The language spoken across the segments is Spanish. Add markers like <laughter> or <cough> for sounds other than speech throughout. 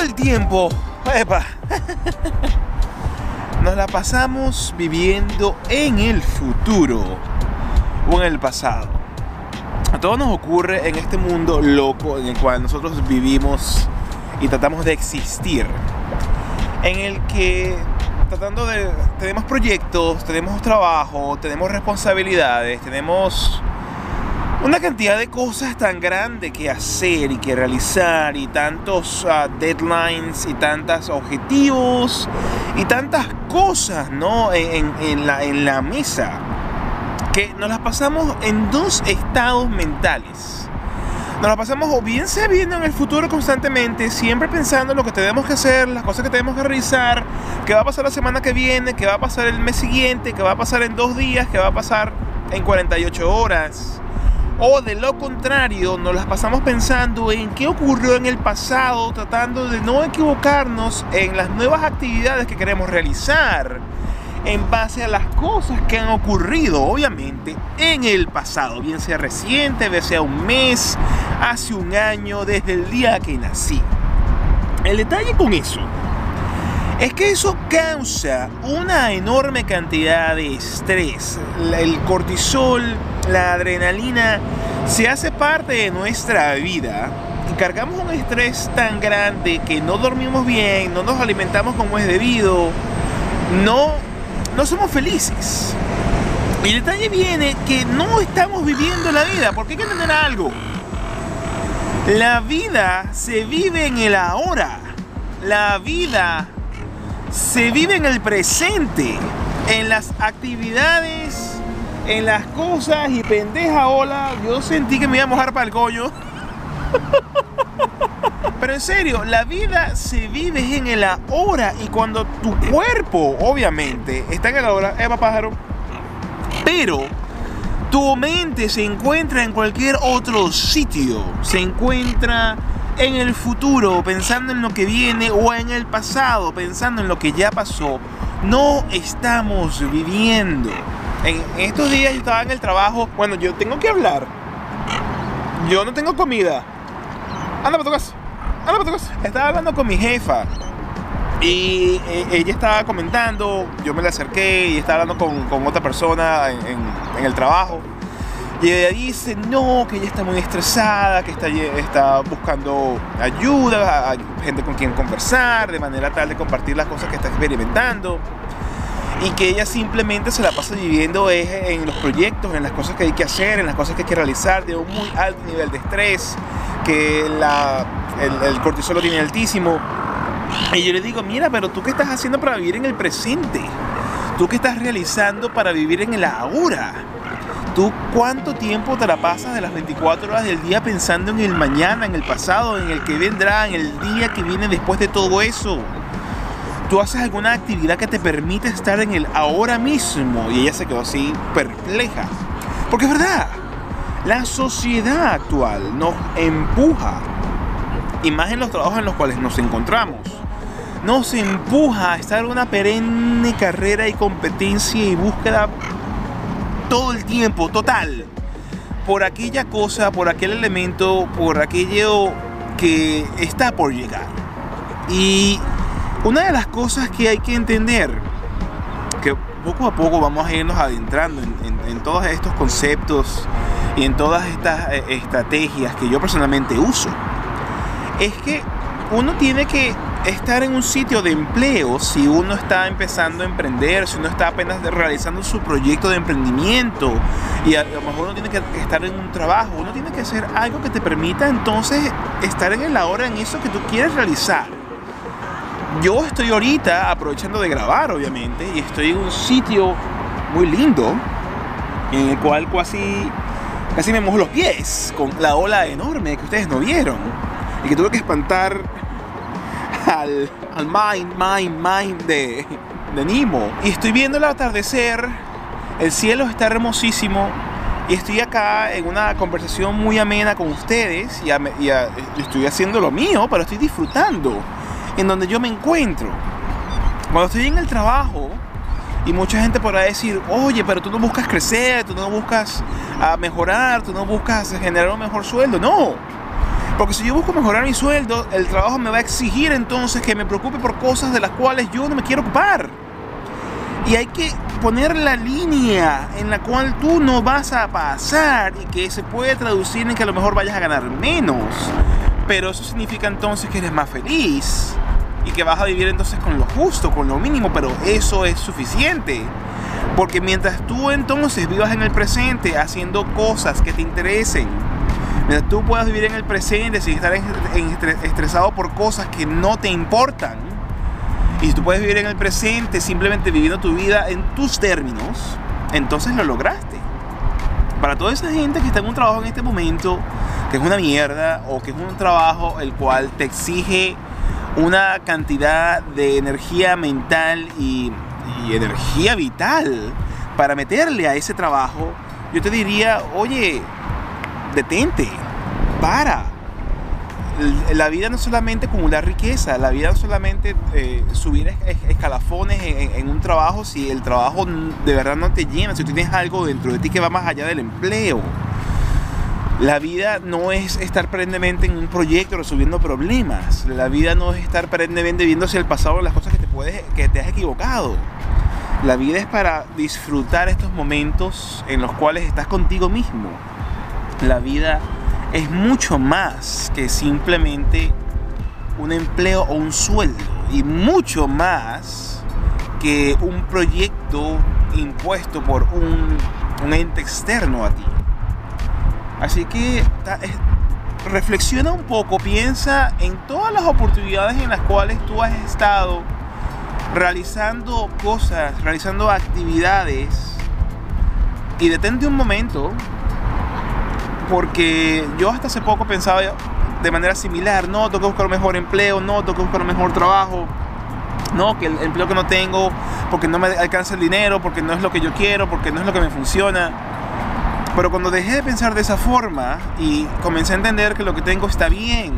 el tiempo, epa, <laughs> nos la pasamos viviendo en el futuro o en el pasado. A todos nos ocurre en este mundo loco en el cual nosotros vivimos y tratamos de existir. En el que tratando de... Tenemos proyectos, tenemos trabajo, tenemos responsabilidades, tenemos una cantidad de cosas tan grande que hacer y que realizar y tantos ah, deadlines y tantos objetivos y tantas cosas ¿no? en, en, la, en la mesa que nos las pasamos en dos estados mentales. Nos la pasamos o bien se viendo en el futuro constantemente, siempre pensando en lo que tenemos que hacer, las cosas que tenemos que realizar, qué va a pasar la semana que viene, qué va a pasar el mes siguiente, qué va a pasar en dos días, qué va a pasar en 48 horas. O de lo contrario, nos las pasamos pensando en qué ocurrió en el pasado, tratando de no equivocarnos en las nuevas actividades que queremos realizar en base a las cosas que han ocurrido, obviamente, en el pasado, bien sea reciente, bien sea un mes, hace un año, desde el día que nací. El detalle con eso es que eso causa una enorme cantidad de estrés. El cortisol, la adrenalina, se hace parte de nuestra vida y cargamos un estrés tan grande que no dormimos bien, no nos alimentamos como es debido, no, no somos felices. Y el detalle viene que no estamos viviendo la vida, porque hay que entender algo. La vida se vive en el ahora. La vida se vive en el presente, en las actividades, en las cosas y pendeja hola, yo sentí que me iba a mojar para el coño. <laughs> Pero en serio, la vida se vive en el ahora y cuando tu cuerpo, obviamente, está en el ahora, Eva Pájaro, pero tu mente se encuentra en cualquier otro sitio, se encuentra en el futuro, pensando en lo que viene, o en el pasado, pensando en lo que ya pasó, no estamos viviendo. En estos días yo estaba en el trabajo, bueno, yo tengo que hablar. Yo no tengo comida. Anda para tu casa. Anda para tu casa. Estaba hablando con mi jefa. Y eh, ella estaba comentando, yo me la acerqué y estaba hablando con, con otra persona en, en, en el trabajo. Y ella dice, no, que ella está muy estresada, que está, está buscando ayuda, gente con quien conversar, de manera tal de compartir las cosas que está experimentando. Y que ella simplemente se la pasa viviendo en los proyectos, en las cosas que hay que hacer, en las cosas que hay que realizar, de un muy alto nivel de estrés, que la, el, el cortisol lo tiene altísimo. Y yo le digo, mira, pero tú qué estás haciendo para vivir en el presente? ¿Tú qué estás realizando para vivir en el ahora? ¿Tú cuánto tiempo te la pasas de las 24 horas del día pensando en el mañana, en el pasado, en el que vendrá, en el día que viene después de todo eso? ¿Tú haces alguna actividad que te permite estar en el ahora mismo? Y ella se quedó así perpleja. Porque es verdad, la sociedad actual nos empuja, y más en los trabajos en los cuales nos encontramos, nos empuja a estar en una perenne carrera y competencia y búsqueda todo el tiempo, total, por aquella cosa, por aquel elemento, por aquello que está por llegar. Y una de las cosas que hay que entender, que poco a poco vamos a irnos adentrando en, todos estos conceptos y en todas estas eh, estrategias que yo personalmente uso, es que uno tiene que estar en un sitio de empleo si uno está empezando a emprender, si uno está apenas realizando su proyecto de emprendimiento y a lo mejor uno tiene que estar en un trabajo, uno tiene que hacer algo que te permita entonces estar en el ahora en eso que tú quieres realizar. Yo estoy ahorita aprovechando de grabar, obviamente, y estoy en un sitio muy lindo en el cual casi, casi me mojo los pies con la ola enorme que ustedes no vieron y que tuve que espantar al, al mind, mind, mind de, de Nemo. Y estoy viendo el atardecer, el cielo está hermosísimo. Y estoy acá en una conversación muy amena con ustedes y, a, y a, estoy haciendo lo mío, pero estoy disfrutando en donde yo me encuentro. Cuando estoy en el trabajo y mucha gente podrá decir, oye, pero tú no buscas crecer, tú no buscas uh, mejorar, tú no buscas generar un mejor sueldo. No, Porque si yo busco mejorar mi sueldo, el trabajo me va a exigir entonces que me preocupe por cosas de las cuales yo no me quiero ocupar. Y hay que poner la línea en la cual tú no vas a pasar y que se puede traducir en que a lo mejor vayas a ganar menos. Pero eso significa entonces que eres más feliz y que vas a vivir entonces con lo justo, con lo mínimo, pero eso es suficiente. Porque mientras tú entonces vivas en el presente haciendo cosas que te interesen, mientras tú puedas vivir en el presente sin estar estresado por cosas que no te importan, y si tú puedes vivir en el presente simplemente viviendo tu vida en tus términos, entonces lo lograste. Para toda esa gente que está en un trabajo en este momento, que es una mierda, o que es un trabajo el cual te exige una cantidad de energía mental y, energía vital para meterle a ese trabajo, yo te diría, oye, detente, para. La vida no es solamente acumular riqueza, la vida no solamente eh, subir escalafones en, en, un trabajo si el trabajo de verdad no te llena, si tienes algo dentro de ti que va más allá del empleo. La vida no es estar perennemente en un proyecto resolviendo problemas. La vida no es estar perennemente viendo hacia el pasado las cosas que te, puedes, que te has equivocado. La vida es para disfrutar estos momentos en los cuales estás contigo mismo. La vida es mucho más que simplemente un empleo o un sueldo. Y mucho más que un proyecto impuesto por un ente externo a ti. Así que reflexiona un poco, piensa en todas las oportunidades en las cuales tú has estado realizando cosas, realizando actividades y detente un momento porque yo hasta hace poco pensaba de manera similar, no, tengo que buscar un mejor empleo, no, tengo que buscar un mejor trabajo, no, que el empleo que no tengo, porque no me alcanza el dinero, porque no es lo que yo quiero, porque no es lo que me funciona. Pero cuando dejé de pensar de esa forma y comencé a entender que lo que tengo está bien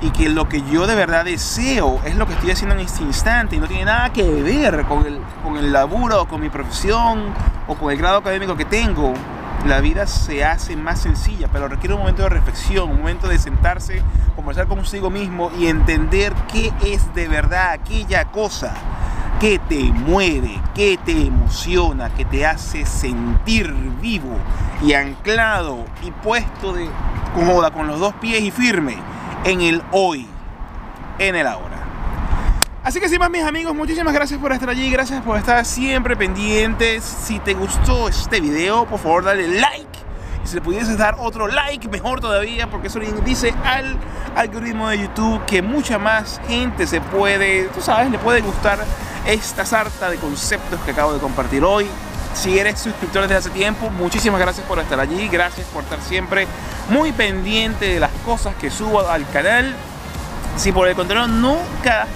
y que lo que yo de verdad deseo es lo que estoy haciendo en este instante y no tiene nada que ver con el, con el laburo o con mi profesión o con el grado académico que tengo, la vida se hace más sencilla, pero requiere un momento de reflexión, un momento de sentarse, conversar consigo mismo y entender qué es de verdad aquella cosa que te mueve, que te emociona, que te hace sentir vivo y anclado y puesto de cómoda con los dos pies y firme en el hoy, en el ahora. Así que sin más mis amigos, muchísimas gracias por estar allí, gracias por estar siempre pendientes. Si te gustó este video, por favor dale like. Y si le pudieses dar otro like, mejor todavía, porque eso le dice al algoritmo de YouTube que mucha más gente se puede, tú sabes, le puede gustar esta sarta de conceptos que acabo de compartir hoy. Si eres suscriptor desde hace tiempo, muchísimas gracias por estar allí, gracias por estar siempre muy pendiente de las cosas que subo al canal. Si por el contrario nunca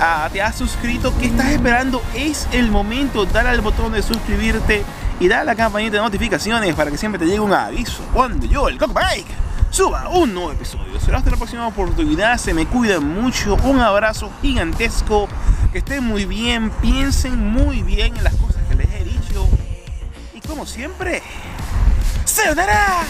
ah, te has suscrito, ¿qué estás esperando? Es el momento, dale al botón de suscribirte y dale a la campanita de notificaciones para que siempre te llegue un aviso cuando yo, el Cockbike, suba un nuevo episodio. Será hasta la próxima oportunidad, se me cuidan mucho, un abrazo gigantesco que estén muy bien, piensen muy bien en las cosas que les he dicho. Y como siempre, ¡se dará!